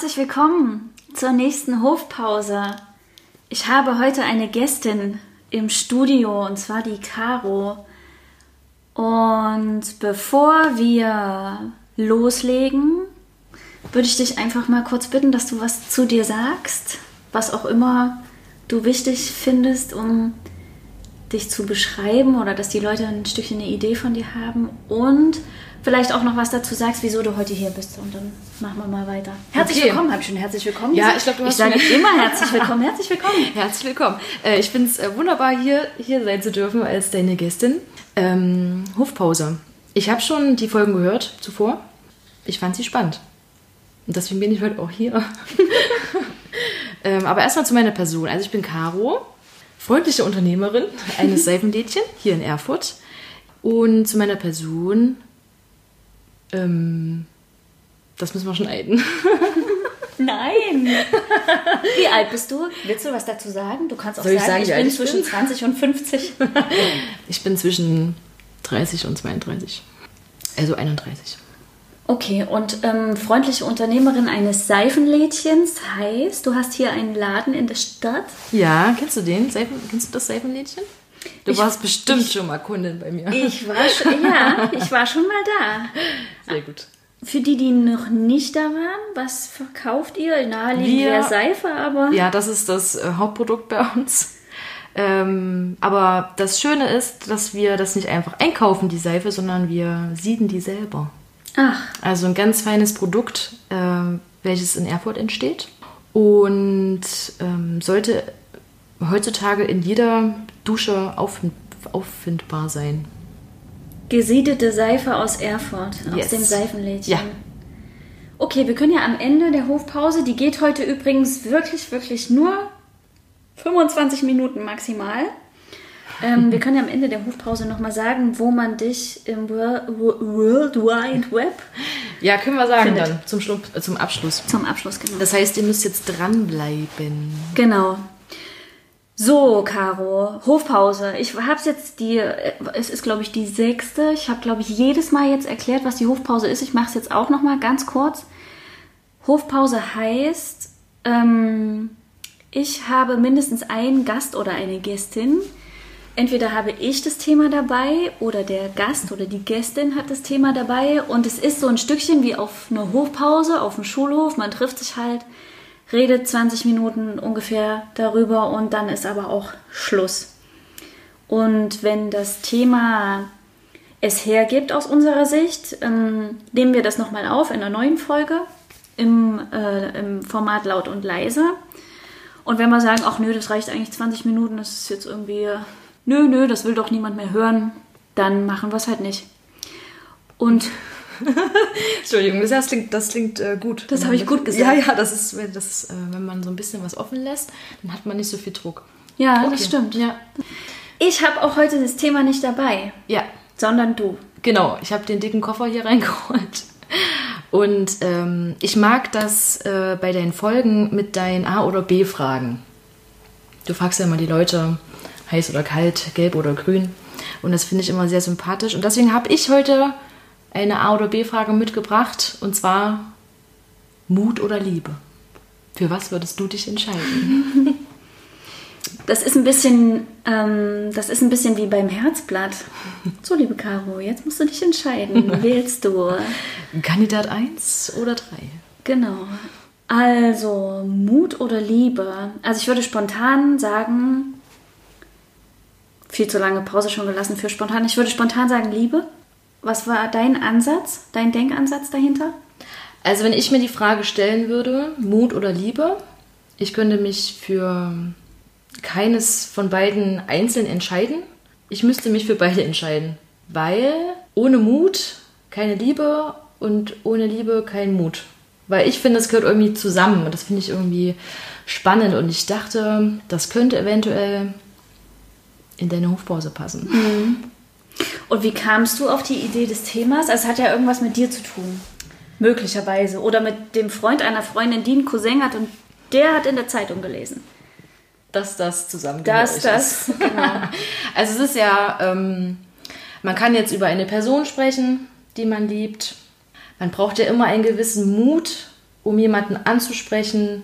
Herzlich willkommen zur nächsten Hofpause. Ich habe heute eine Gästin im Studio und zwar die Caro. Und bevor wir loslegen, würde ich dich einfach mal kurz bitten, dass du was zu dir sagst, was auch immer du wichtig findest, um dich zu beschreiben oder dass die Leute ein Stückchen eine Idee von dir haben und vielleicht auch noch was dazu sagst, wieso du heute hier bist und dann machen wir mal weiter. Herzlich Okay. willkommen, habe ich schon herzlich willkommen Ja, ich glaub, du Ich hast sage schon- immer herzlich willkommen, herzlich willkommen. Herzlich willkommen. Äh, ich finde es äh, wunderbar, hier, hier sein zu dürfen als deine Gästin. Ähm, Hofpause. Ich habe schon die Folgen gehört zuvor. Ich fand sie spannend. Und deswegen bin ich heute auch hier. ähm, aber erstmal zu meiner Person. Also ich bin Caro, freundliche Unternehmerin eines Seifenlädchen hier in Erfurt. Und zu meiner Person, ähm, das müssen wir schneiden. Nein. Wie alt bist du? Willst du was dazu sagen? Du kannst auch Soll ich sagen, sagen, ich wie alt bin ich zwischen bin? 20 und 50. Ich bin zwischen 30 und 32. Also 31. Okay, und ähm, freundliche Unternehmerin eines Seifenlädchens heißt, du hast hier einen Laden in der Stadt. Ja, kennst du den? Seifen, kennst du das Seifenlädchen? Du Ich- warst bestimmt schon mal Kundin bei mir. Ich war schon, ja, ich war schon mal da. Sehr gut. Für die, die noch nicht da waren, was verkauft ihr? Naheliegend wäre Seife, aber Ja, das ist das äh, Hauptprodukt bei uns. Ähm, aber das Schöne ist, dass wir das nicht einfach einkaufen, die Seife, sondern wir sieden die selber. Ach, Also ein ganz feines Produkt, ähm, welches in Erfurt entsteht und ähm, sollte heutzutage in jeder Dusche auffind auffindbar sein. gesiedelte Seife aus Erfurt, aus Yes. dem Seifenlädchen. Ja. Okay, wir können ja am Ende der Hofpause, die geht heute übrigens wirklich, wirklich nur 25 Minuten maximal. Ähm, wir können ja am Ende der Hofpause nochmal sagen, wo man dich im Wor- Wo- World Wide Web Ja, können wir sagen Findet. dann zum, Schluss, äh, zum Abschluss. zum Abschluss genau. Das heißt, ihr müsst jetzt dranbleiben. Genau. So, Caro, Hofpause. Ich habe jetzt die, äh, es ist glaube ich die sechste. Ich habe glaube ich jedes Mal jetzt erklärt, was die Hofpause ist. Ich mache es jetzt auch noch mal ganz kurz. Hofpause heißt, ähm, ich habe mindestens einen Gast oder eine Gästin. Entweder habe ich das Thema dabei oder der Gast oder die Gästin hat das Thema dabei. Und es ist so ein Stückchen wie auf einer Hofpause, auf dem Schulhof. Man trifft sich halt, redet 20 Minuten ungefähr darüber und dann ist aber auch Schluss. Und wenn das Thema es hergibt aus unserer Sicht, ähm, nehmen wir das nochmal auf in einer neuen Folge im, äh, im Format laut und leise. Und wenn wir sagen, ach nö, das reicht eigentlich 20 Minuten, das ist jetzt irgendwie, nö, nö, das will doch niemand mehr hören, dann machen wir es halt nicht. Und Entschuldigung, das klingt, das klingt äh, gut. Das habe ich gut gesagt. Ja, ja, das ist, das ist äh, wenn man so ein bisschen was offen lässt, dann hat man nicht so viel Druck. ja, Okay. das stimmt. Ja. Ich habe auch heute das Thema nicht dabei, Ja, sondern du. genau. Ich habe den dicken Koffer hier reingeholt. Und ähm, ich mag das äh, bei deinen Folgen mit deinen A- oder B-Fragen. Du fragst ja immer die Leute, heiß oder kalt, gelb oder grün. Und das finde ich immer sehr sympathisch. Und deswegen habe ich heute eine A- oder B-Frage mitgebracht. Und zwar Mut oder Liebe. Für was würdest du dich entscheiden? Das ist ein bisschen, ähm, das ist ein bisschen wie beim Herzblatt. So, liebe Caro, jetzt musst du dich entscheiden. Wählst du? Kandidat 1 oder 3? Genau. Also, Mut oder Liebe? Also, ich würde spontan sagen, viel zu lange Pause schon gelassen für spontan. Ich würde spontan sagen Liebe. Was war dein Ansatz, dein Denkansatz dahinter? Also wenn ich mir die Frage stellen würde, Mut oder Liebe, ich könnte mich für keines von beiden einzeln entscheiden. Ich müsste mich für beide entscheiden, weil ohne Mut keine Liebe und ohne Liebe kein Mut. Weil ich finde, es gehört irgendwie zusammen und das finde ich irgendwie spannend und ich dachte, das könnte eventuell in deine Hofpause passen. Und wie kamst du auf die Idee des Themas? Also, es hat ja irgendwas mit dir zu tun. Möglicherweise. Oder mit dem Freund einer Freundin, die einen Cousin hat und der hat in der Zeitung gelesen. Dass das zusammen Das, das, genau. Also es ist ja, ähm, man kann jetzt über eine Person sprechen, die man liebt. Man braucht ja immer einen gewissen Mut, um jemanden anzusprechen,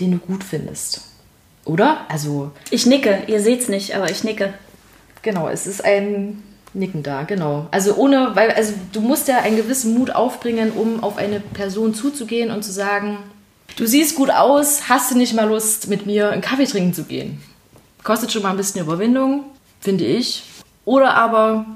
den du gut findest. Oder? Also. Ich nicke, ihr seht's nicht, aber ich nicke. Genau, es ist ein Nicken da, genau. Also ohne, weil, also du musst ja einen gewissen Mut aufbringen, um auf eine Person zuzugehen und zu sagen, du siehst gut aus, hast du nicht mal Lust, mit mir einen Kaffee trinken zu gehen? Kostet schon mal ein bisschen Überwindung, finde ich. Oder aber,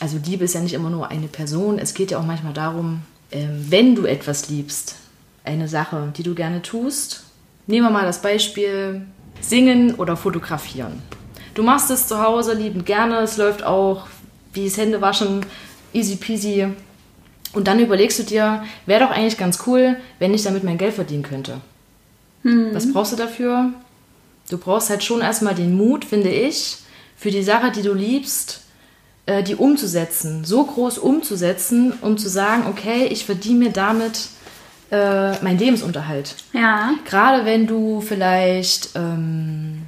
also Liebe ist ja nicht immer nur eine Person, es geht ja auch manchmal darum, ähm, wenn du etwas liebst, eine Sache, die du gerne tust. Nehmen wir mal das Beispiel Singen oder Fotografieren. Du machst es zu Hause liebend gerne, es läuft auch wie das Händewaschen, easy peasy. Und dann überlegst du dir, wäre doch eigentlich ganz cool, wenn ich damit mein Geld verdienen könnte. Mhm. Was brauchst du dafür? Du brauchst halt schon erstmal den Mut, finde ich, für die Sache, die du liebst, äh, die umzusetzen, so groß umzusetzen, um zu sagen, okay, ich verdiene mir damit äh, meinen Lebensunterhalt. Ja. Gerade wenn du vielleicht ähm,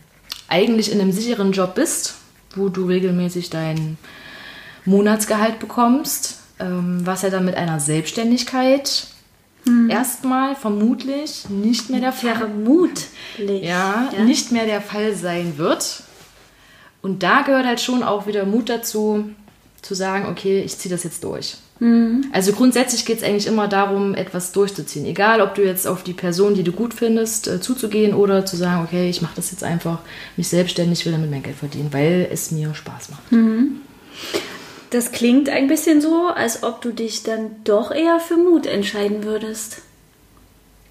eigentlich in einem sicheren Job bist, wo du regelmäßig dein Monatsgehalt bekommst, ähm, was ja dann mit einer Selbstständigkeit hm. erstmal vermutlich nicht mehr der Fall. Vermutlich. Ja, ja, nicht mehr der Fall sein wird. Und da gehört halt schon auch wieder Mut dazu, zu sagen, okay, ich ziehe das jetzt durch. Mhm. Also grundsätzlich geht es eigentlich immer darum, etwas durchzuziehen. Egal, ob du jetzt auf die Person, die du gut findest, äh, zuzugehen oder zu sagen, okay, ich mache das jetzt einfach, mich selbstständig, will damit mein Geld verdienen, weil es mir Spaß macht. Mhm. Das klingt ein bisschen so, als ob du dich dann doch eher für Mut entscheiden würdest.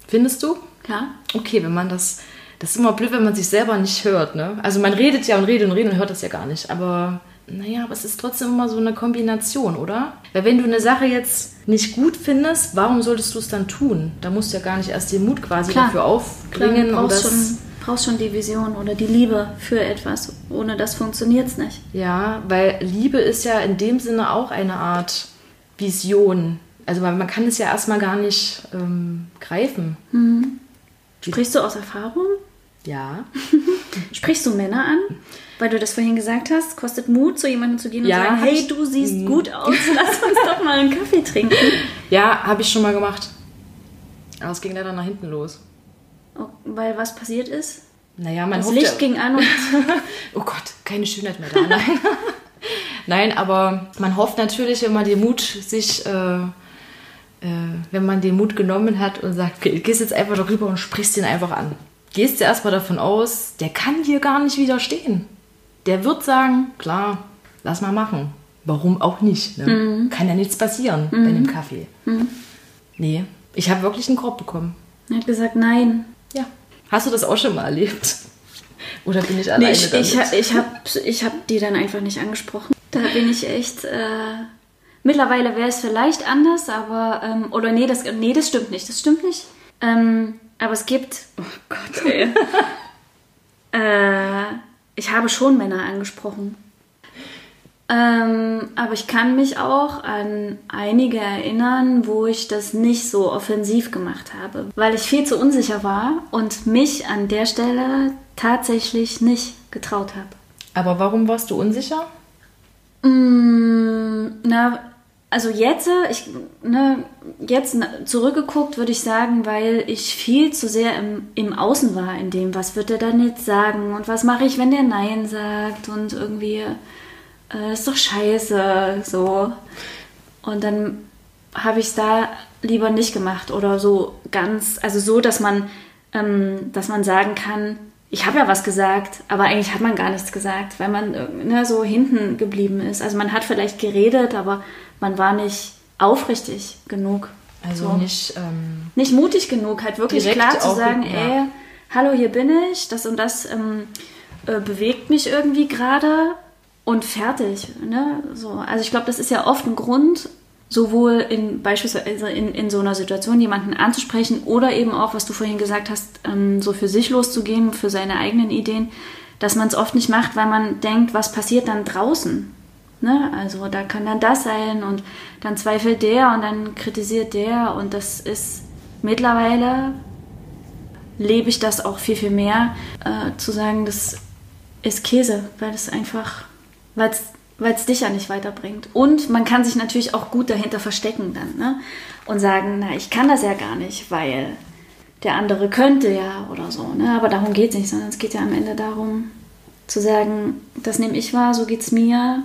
Findest du? Ja. Okay, wenn man das. Das ist immer blöd, wenn man sich selber nicht hört, ne? Also man redet ja und redet und redet und hört das ja gar nicht. Aber naja, aber es ist trotzdem immer so eine Kombination, oder? Weil wenn du eine Sache jetzt nicht gut findest, warum solltest du es dann tun? Da musst du ja gar nicht erst den Mut quasi Klar. dafür aufbringen. Klar, brauchst, schon, brauchst schon die Vision oder die Liebe für etwas. Ohne das funktioniert es nicht. Ja, weil Liebe ist ja in dem Sinne auch eine Art Vision. Also man kann es ja erstmal gar nicht ähm, greifen. Mhm. Sprichst du aus Erfahrung? Ja. Sprichst du Männer an? Weil du das vorhin gesagt hast, kostet Mut, zu jemandem zu gehen und ja, sagen, hey, du siehst mhm. gut aus, lass uns doch mal einen Kaffee trinken. Ja, habe ich schon mal gemacht. Aber es ging leider nach hinten los. Oh, weil was passiert ist? Naja, man Das Licht ja, ging an und... oh Gott, keine Schönheit mehr da, nein. nein, aber man hofft natürlich, wenn man den Mut sich... Äh, äh, wenn man den Mut genommen hat und sagt, okay, gehst jetzt einfach darüber und sprichst ihn einfach an gehst du erstmal davon aus, der kann dir gar nicht widerstehen. Der wird sagen, klar, lass mal machen. Warum auch nicht? Ne? Mhm. Kann ja nichts passieren mhm. bei dem Kaffee. Mhm. Nee, ich habe wirklich einen Korb bekommen. Er hat gesagt, nein. Ja. Hast du das auch schon mal erlebt? Oder bin ich alleine nee, ich, damit? Ich, ich habe ich hab die dann einfach nicht angesprochen. Da bin ich echt... Äh, mittlerweile wäre es vielleicht anders, aber... Ähm, oder nee das, nee, das stimmt nicht. Das stimmt nicht. Ähm, aber es gibt, oh Gott, ey. äh, ich habe schon Männer angesprochen. Ähm, aber ich kann mich auch an einige erinnern, wo ich das nicht so offensiv gemacht habe, weil ich viel zu unsicher war und mich an der Stelle tatsächlich nicht getraut habe. Aber warum warst du unsicher? Mm, na, also jetzt, ich, ne, jetzt zurückgeguckt würde ich sagen, weil ich viel zu sehr im, im Außen war, in dem, was wird er dann jetzt sagen und was mache ich, wenn der Nein sagt und irgendwie, äh, ist doch scheiße, so. Und dann habe ich es da lieber nicht gemacht oder so ganz, also so, dass man, ähm, dass man sagen kann, ich habe ja was gesagt, aber eigentlich hat man gar nichts gesagt, weil man ne, so hinten geblieben ist. Also man hat vielleicht geredet, aber man war nicht aufrichtig genug. Also so. nicht, ähm, nicht mutig genug, halt wirklich klar zu sagen, ja. ey, hallo, hier bin ich, das und das ähm, äh, bewegt mich irgendwie gerade und fertig. Ne? So. Also ich glaube, das ist ja oft ein Grund, sowohl in beispielsweise in, in so einer Situation jemanden anzusprechen oder eben auch, was du vorhin gesagt hast, ähm, so für sich loszugehen, für seine eigenen Ideen, dass man es oft nicht macht, weil man denkt, was passiert dann draußen? Ne? Also da kann dann das sein und dann zweifelt der und dann kritisiert der und das ist mittlerweile lebe ich das auch viel, viel mehr, äh, zu sagen, das ist Käse, weil es einfach, weil es dich ja nicht weiterbringt. Und man kann sich natürlich auch gut dahinter verstecken dann. Ne? und sagen, na, ich kann das ja gar nicht, weil der andere könnte ja oder so. Ne? Aber darum geht es nicht, sondern es geht ja am Ende darum, zu sagen, das nehme ich wahr, so geht es mir.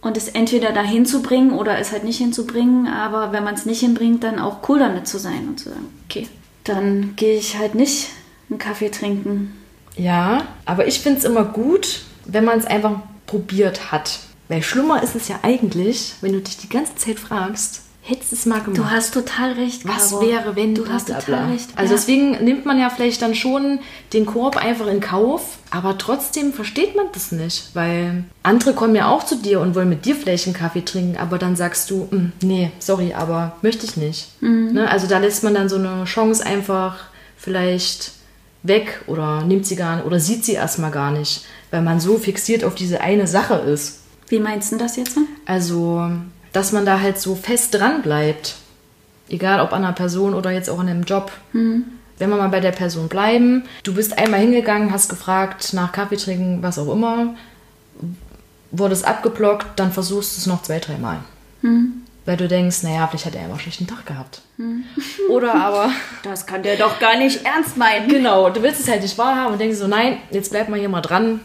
Und es entweder dahin zu bringen oder es halt nicht hinzubringen, aber wenn man es nicht hinbringt, dann auch cool damit zu sein und zu sagen, okay, dann gehe ich halt nicht einen Kaffee trinken. Ja, aber ich finde es immer gut, wenn man es einfach probiert hat. Weil schlimmer ist es ja eigentlich, wenn du dich die ganze Zeit fragst, hättest du es mal gemacht. Du hast total recht. Was Caro. wäre, wenn du hast total bla. recht. Also ja. deswegen nimmt man ja vielleicht dann schon den Korb einfach in Kauf, aber trotzdem versteht man das nicht, weil andere kommen ja auch zu dir und wollen mit dir vielleicht einen Kaffee trinken, aber dann sagst du, "Mm, nee, sorry, aber möchte ich nicht. Mhm. Ne? Also da lässt man dann so eine Chance einfach vielleicht weg oder nimmt sie gar nicht oder sieht sie erstmal gar nicht, weil man so fixiert auf diese eine Sache ist. Wie meinst du das jetzt? Also, dass man da halt so fest dran bleibt. Egal ob an einer Person oder jetzt auch in einem Job. Wenn wir mal bei der Person bleiben, du bist einmal hingegangen, hast gefragt nach Kaffee trinken, was auch immer, wurdest abgeblockt, dann versuchst du es noch zwei, dreimal. Weil du denkst, naja, vielleicht hat er einfach einen schlechten Tag gehabt. Oder aber, Das kann der doch gar nicht ernst meinen. genau, du willst es halt nicht wahrhaben und denkst so, nein, jetzt bleib mal hier mal dran.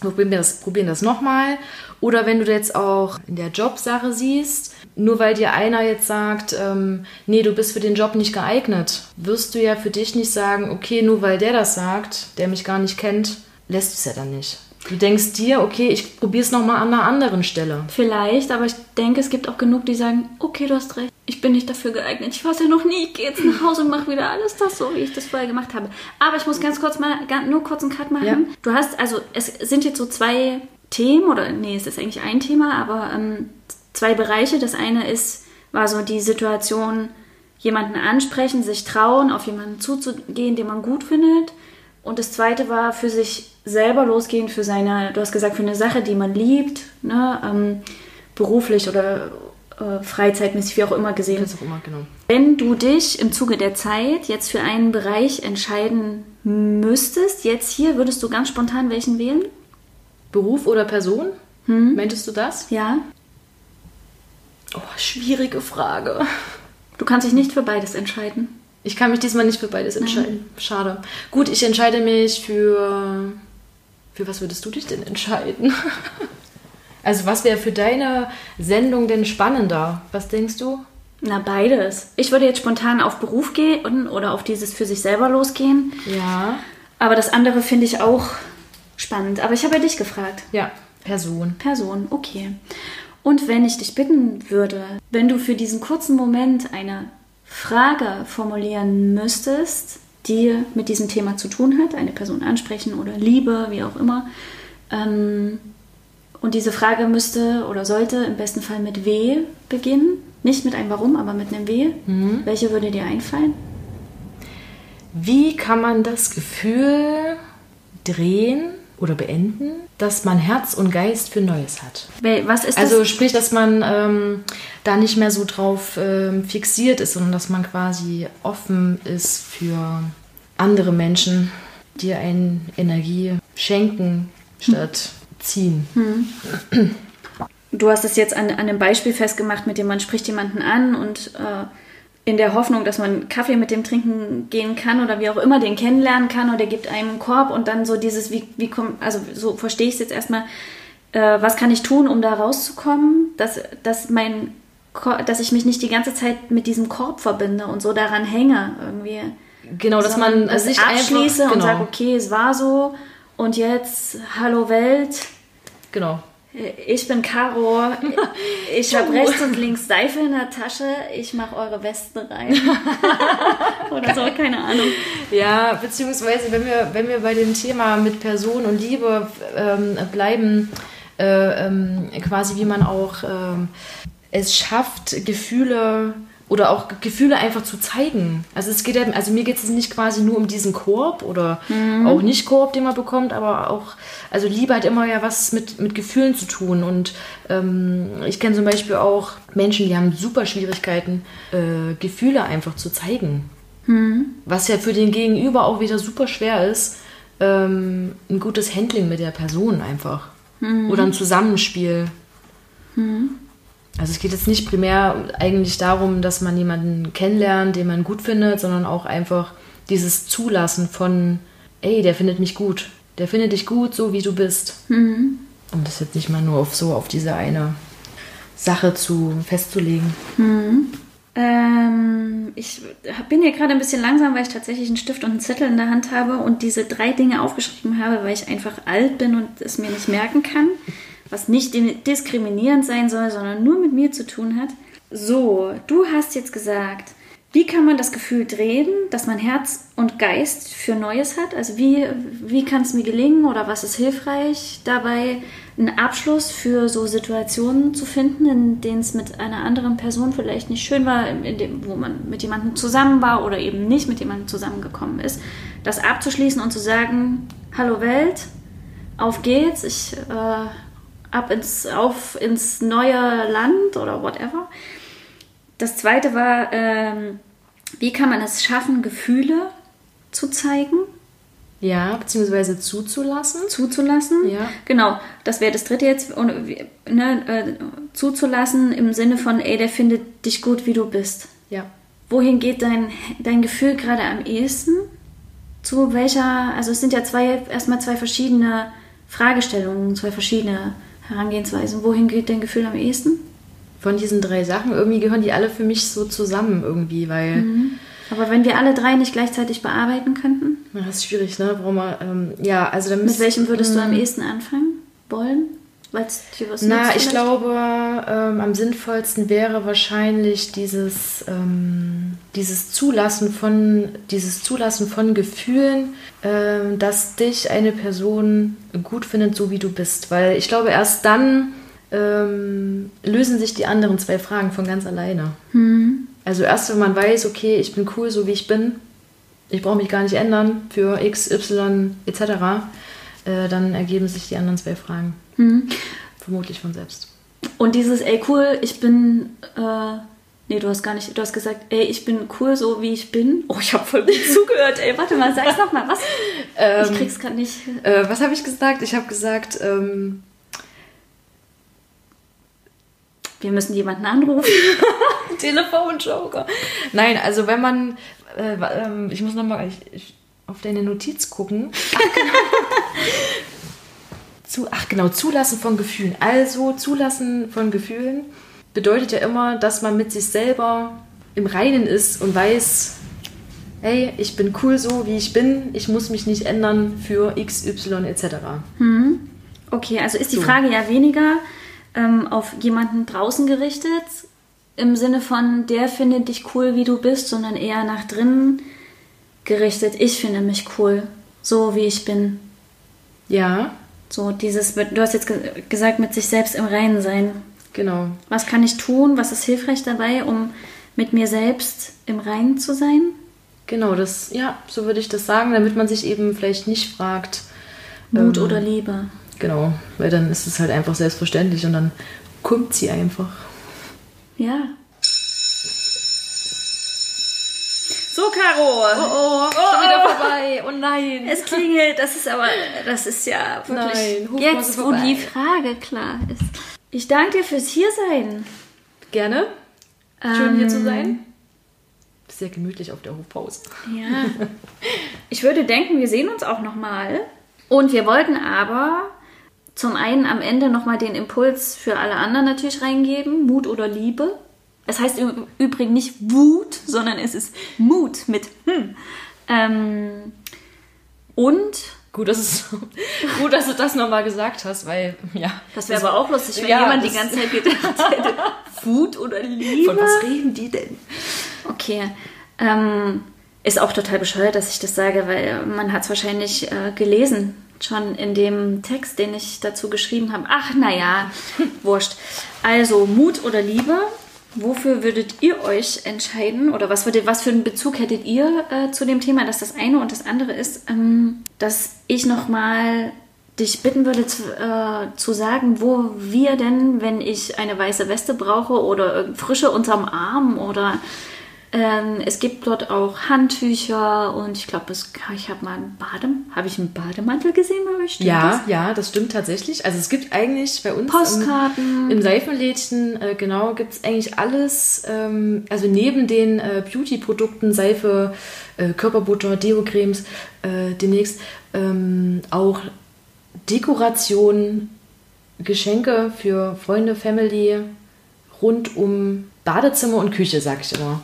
Wir probieren das, probieren das nochmal. Oder wenn du jetzt auch in der Jobsache siehst, nur weil dir einer jetzt sagt, ähm, nee, du bist für den Job nicht geeignet, wirst du ja für dich nicht sagen, okay, nur weil der das sagt, der mich gar nicht kennt, lässt du es ja dann nicht. Du denkst dir, okay, ich probiere es nochmal an einer anderen Stelle. Vielleicht, aber ich denke, es gibt auch genug, die sagen, okay, du hast recht, ich bin nicht dafür geeignet. Ich war es ja noch nie, ich gehe jetzt nach Hause und mache wieder alles das so, wie ich das vorher gemacht habe. Aber ich muss ganz kurz mal, nur kurz einen Cut machen. Ja. Du hast, also es sind jetzt so zwei Themen, oder nee, es ist eigentlich ein Thema, aber ähm, zwei Bereiche. Das eine ist, war so die Situation, jemanden ansprechen, sich trauen, auf jemanden zuzugehen, den man gut findet. Und das zweite war für sich selber losgehen, für seine, du hast gesagt, für eine Sache, die man liebt, ne, ähm, beruflich oder äh, freizeitmäßig, wie auch immer gesehen. Das auch immer, genau. Wenn du dich im Zuge der Zeit jetzt für einen Bereich entscheiden müsstest, jetzt hier, würdest du ganz spontan welchen wählen? Beruf oder Person? Meintest du das? Ja. Oh, schwierige Frage. Du kannst dich nicht für beides entscheiden. Ich kann mich diesmal nicht für beides entscheiden. Schade. Gut, ich entscheide mich für. Für was würdest du dich denn entscheiden? Also, was wäre für deine Sendung denn spannender? Was denkst du? Na, beides. Ich würde jetzt spontan auf Beruf gehen oder auf dieses für sich selber losgehen. Ja. Aber das andere finde ich auch spannend. Aber ich habe ja dich gefragt. Ja, Person. Person, okay. Und wenn ich dich bitten würde, wenn du für diesen kurzen Moment eine Frage formulieren müsstest, die mit diesem Thema zu tun hat, eine Person ansprechen oder Liebe, wie auch immer, ähm, und diese Frage müsste oder sollte im besten Fall mit W beginnen, nicht mit einem Warum, aber mit einem W, welche würde dir einfallen? Wie kann man das Gefühl drehen oder beenden, dass man Herz und Geist für Neues hat? Was ist das? Also sprich, dass man ähm, da nicht mehr so drauf ähm, fixiert ist, sondern dass man quasi offen ist für andere Menschen, die einen Energie schenken statt ziehen. Du hast es jetzt an, an einem Beispiel festgemacht, mit dem man spricht jemanden an und äh, in der Hoffnung, dass man Kaffee mit dem trinken gehen kann oder wie auch immer den kennenlernen kann oder der gibt einem einen Korb und dann so dieses, wie, wie kommt, also so verstehe ich es jetzt erstmal, äh, was kann ich tun, um da rauszukommen, dass, dass mein dass ich mich nicht die ganze Zeit mit diesem Korb verbinde und so daran hänge irgendwie. Genau, dass man es sich abschließe einfach, und genau, sage, okay, es war so und jetzt, hallo Welt, genau. ich bin Caro. Ich habe rechts und links Seife in der Tasche. Ich mache eure Westen rein. Oder so, keine Ahnung. Ja, beziehungsweise wenn wir, wenn wir bei dem Thema mit Person und Liebe ähm, bleiben, äh, ähm, quasi wie man auch ähm, es schafft, Gefühle oder auch Gefühle einfach zu zeigen. Also es geht ja, also mir geht es nicht quasi nur um diesen Korb oder auch nicht Korb, den man bekommt, aber auch, also Liebe hat immer ja was mit, mit Gefühlen zu tun. Und ähm, ich kenne zum Beispiel auch Menschen, die haben super Schwierigkeiten, äh, Gefühle einfach zu zeigen. Was ja für den Gegenüber auch wieder super schwer ist, ähm, ein gutes Handling mit der Person einfach. Oder ein Zusammenspiel. Also es geht jetzt nicht primär eigentlich darum, dass man jemanden kennenlernt, den man gut findet, sondern auch einfach dieses Zulassen von, ey, der findet mich gut. Der findet dich gut, so wie du bist. Mhm. Um das jetzt nicht mal nur auf so auf diese eine Sache zu festzulegen. Ähm, ich bin hier gerade ein bisschen langsam, weil ich tatsächlich einen Stift und einen Zettel in der Hand habe und diese drei Dinge aufgeschrieben habe, weil ich einfach alt bin und es mir nicht merken kann, was nicht diskriminierend sein soll, sondern nur mit mir zu tun hat. So, du hast jetzt gesagt, wie kann man das Gefühl drehen, dass man Herz und Geist für Neues hat? Also wie, wie kann es mir gelingen oder was ist hilfreich dabei, einen Abschluss für so Situationen zu finden, in denen es mit einer anderen Person vielleicht nicht schön war, dem, wo man mit jemandem zusammen war oder eben nicht mit jemandem zusammengekommen ist, das abzuschließen und zu sagen, hallo Welt, auf geht's, ich äh, ab ins, auf ins neue Land oder whatever. Das zweite war, ähm, wie kann man es schaffen, Gefühle zu zeigen, Ja, beziehungsweise zuzulassen. zuzulassen? Ja. Genau, das wäre das dritte jetzt, und, ne, äh, zuzulassen im Sinne von, ey, der findet dich gut, wie du bist. Ja. Wohin geht dein, dein Gefühl gerade am ehesten? Zu welcher, also es sind ja zwei, erstmal zwei verschiedene Fragestellungen, zwei verschiedene Herangehensweisen. Wohin geht dein Gefühl am ehesten? Von diesen drei Sachen, irgendwie gehören die alle für mich so zusammen irgendwie, weil Aber wenn wir alle drei nicht gleichzeitig bearbeiten könnten, das ist schwierig, ne? Warum man, ähm, ja, also da mit welchem würdest du am ehesten anfangen wollen? Es dir was Na, ich vielleicht? glaube, ähm, am sinnvollsten wäre wahrscheinlich dieses, ähm, dieses Zulassen von, dieses Zulassen von Gefühlen, ähm, dass dich eine Person gut findet, so wie du bist. Weil ich glaube, erst dann ähm, lösen sich die anderen zwei Fragen von ganz alleine. Also erst wenn man weiß, okay, ich bin cool, so wie ich bin, ich brauche mich gar nicht ändern für X, Y etc., äh, dann ergeben sich die anderen zwei Fragen. Vermutlich von selbst. Und dieses, ey, cool, ich bin. Äh, nee, du hast gar nicht. Du hast gesagt, ey, ich bin cool, so wie ich bin. Oh, ich habe voll gut zugehört, ey. Warte mal, sag's nochmal. Was? Ähm, ich krieg's gerade nicht. Äh, was habe ich gesagt? Ich habe gesagt, ähm, Wir müssen jemanden anrufen. Telefonjoker. Nein, also wenn man, äh, ähm, ich muss nochmal auf deine Notiz gucken. Zu, ach genau, Zulassen von Gefühlen. Also Zulassen von Gefühlen bedeutet ja immer, dass man mit sich selber im Reinen ist und weiß, hey, ich bin cool so, wie ich bin, ich muss mich nicht ändern für X, Y etc. Okay, also ist die So. Frage ja weniger ähm, auf jemanden draußen gerichtet, im Sinne von, der findet dich cool, wie du bist, sondern eher nach drinnen gerichtet, ich finde mich cool, so wie ich bin. Ja, So dieses, du hast jetzt ge gesagt, mit sich selbst im Reinen sein. genau. Was kann ich tun? Was ist hilfreich dabei, um mit mir selbst im Reinen zu sein? Genau, das, ja, so würde ich das sagen, damit man sich eben vielleicht nicht fragt, Mut Ähm, oder Liebe? genau, weil dann ist es halt einfach selbstverständlich und dann kommt sie einfach. Ja. So, Caro. Oh, schon wieder vorbei, oh nein. Es klingelt, das ist aber, das ist ja wirklich Nein, jetzt, wo die Frage klar ist. Ich danke dir fürs Hiersein. Gerne, schön hier Ähm, zu sein. Sehr gemütlich auf der Hofpause. Ja. Ich würde denken, wir sehen uns auch nochmal. Und wir wollten aber zum einen am Ende nochmal den Impuls für alle anderen natürlich reingeben, Mut oder Liebe. Es heißt im Übrigen nicht Wut, sondern es ist Mut mit hm. Ähm, und Gut, dass, es, gut, dass du das nochmal gesagt hast, weil, ja. das wäre aber auch lustig, wenn Ja, jemand die ganze Zeit gedacht hätte, Wut oder Liebe. Von was reden die denn? Okay. Ähm, ist auch total bescheuert, dass ich das sage, weil man hat es wahrscheinlich äh, gelesen, schon in dem Text, den ich dazu geschrieben habe. Ach, naja, wurscht. Also, Mut oder Liebe. Wofür würdet ihr euch entscheiden? Oder was, würdet, was für einen Bezug hättet ihr äh, zu dem Thema, dass das eine und das andere ist? Ähm, dass ich nochmal dich bitten würde zu, äh, zu sagen, wo wir denn, wenn ich eine weiße Weste brauche oder Frische unterm Arm oder Ähm, es gibt dort auch Handtücher und ich glaube, ich habe mal einen Badem, habe ich einen Bademantel gesehen bei euch? Ja, das? ja, das stimmt tatsächlich. Also es gibt eigentlich bei uns Postkarten. Im, im Seifenlädchen, äh, genau, gibt es eigentlich alles. Ähm, also neben den äh, Beauty-Produkten, Seife, äh, Körperbutter, Deo-Cremes, äh, demnächst ähm, auch Dekoration, Geschenke für Freunde, Family rund um Badezimmer und Küche, sag ich immer.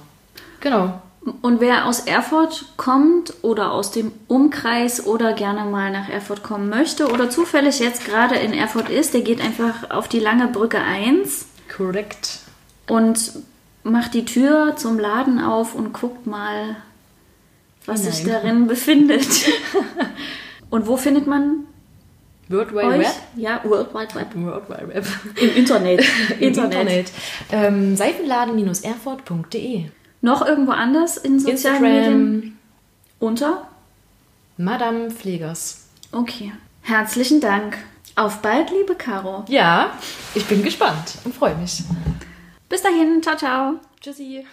Genau. Und wer aus Erfurt kommt oder aus dem Umkreis oder gerne mal nach Erfurt kommen möchte oder zufällig jetzt gerade in Erfurt ist, der geht einfach auf die lange Brücke 1. Korrekt. Und macht die Tür zum Laden auf und guckt mal, was Nein. sich darin befindet. und wo findet man World Wide Euch? Web? Ja, World Wide Web. World Wide Web. Im Internet. Im Internet. Ähm, Seifenladen-erfurt.de Noch irgendwo anders in sozialen Medien? Unter? Madame Pflegers. Okay. Herzlichen Dank. Auf bald, liebe Caro. Ja, ich bin gespannt und freue mich. Bis dahin. Ciao, ciao. Tschüssi.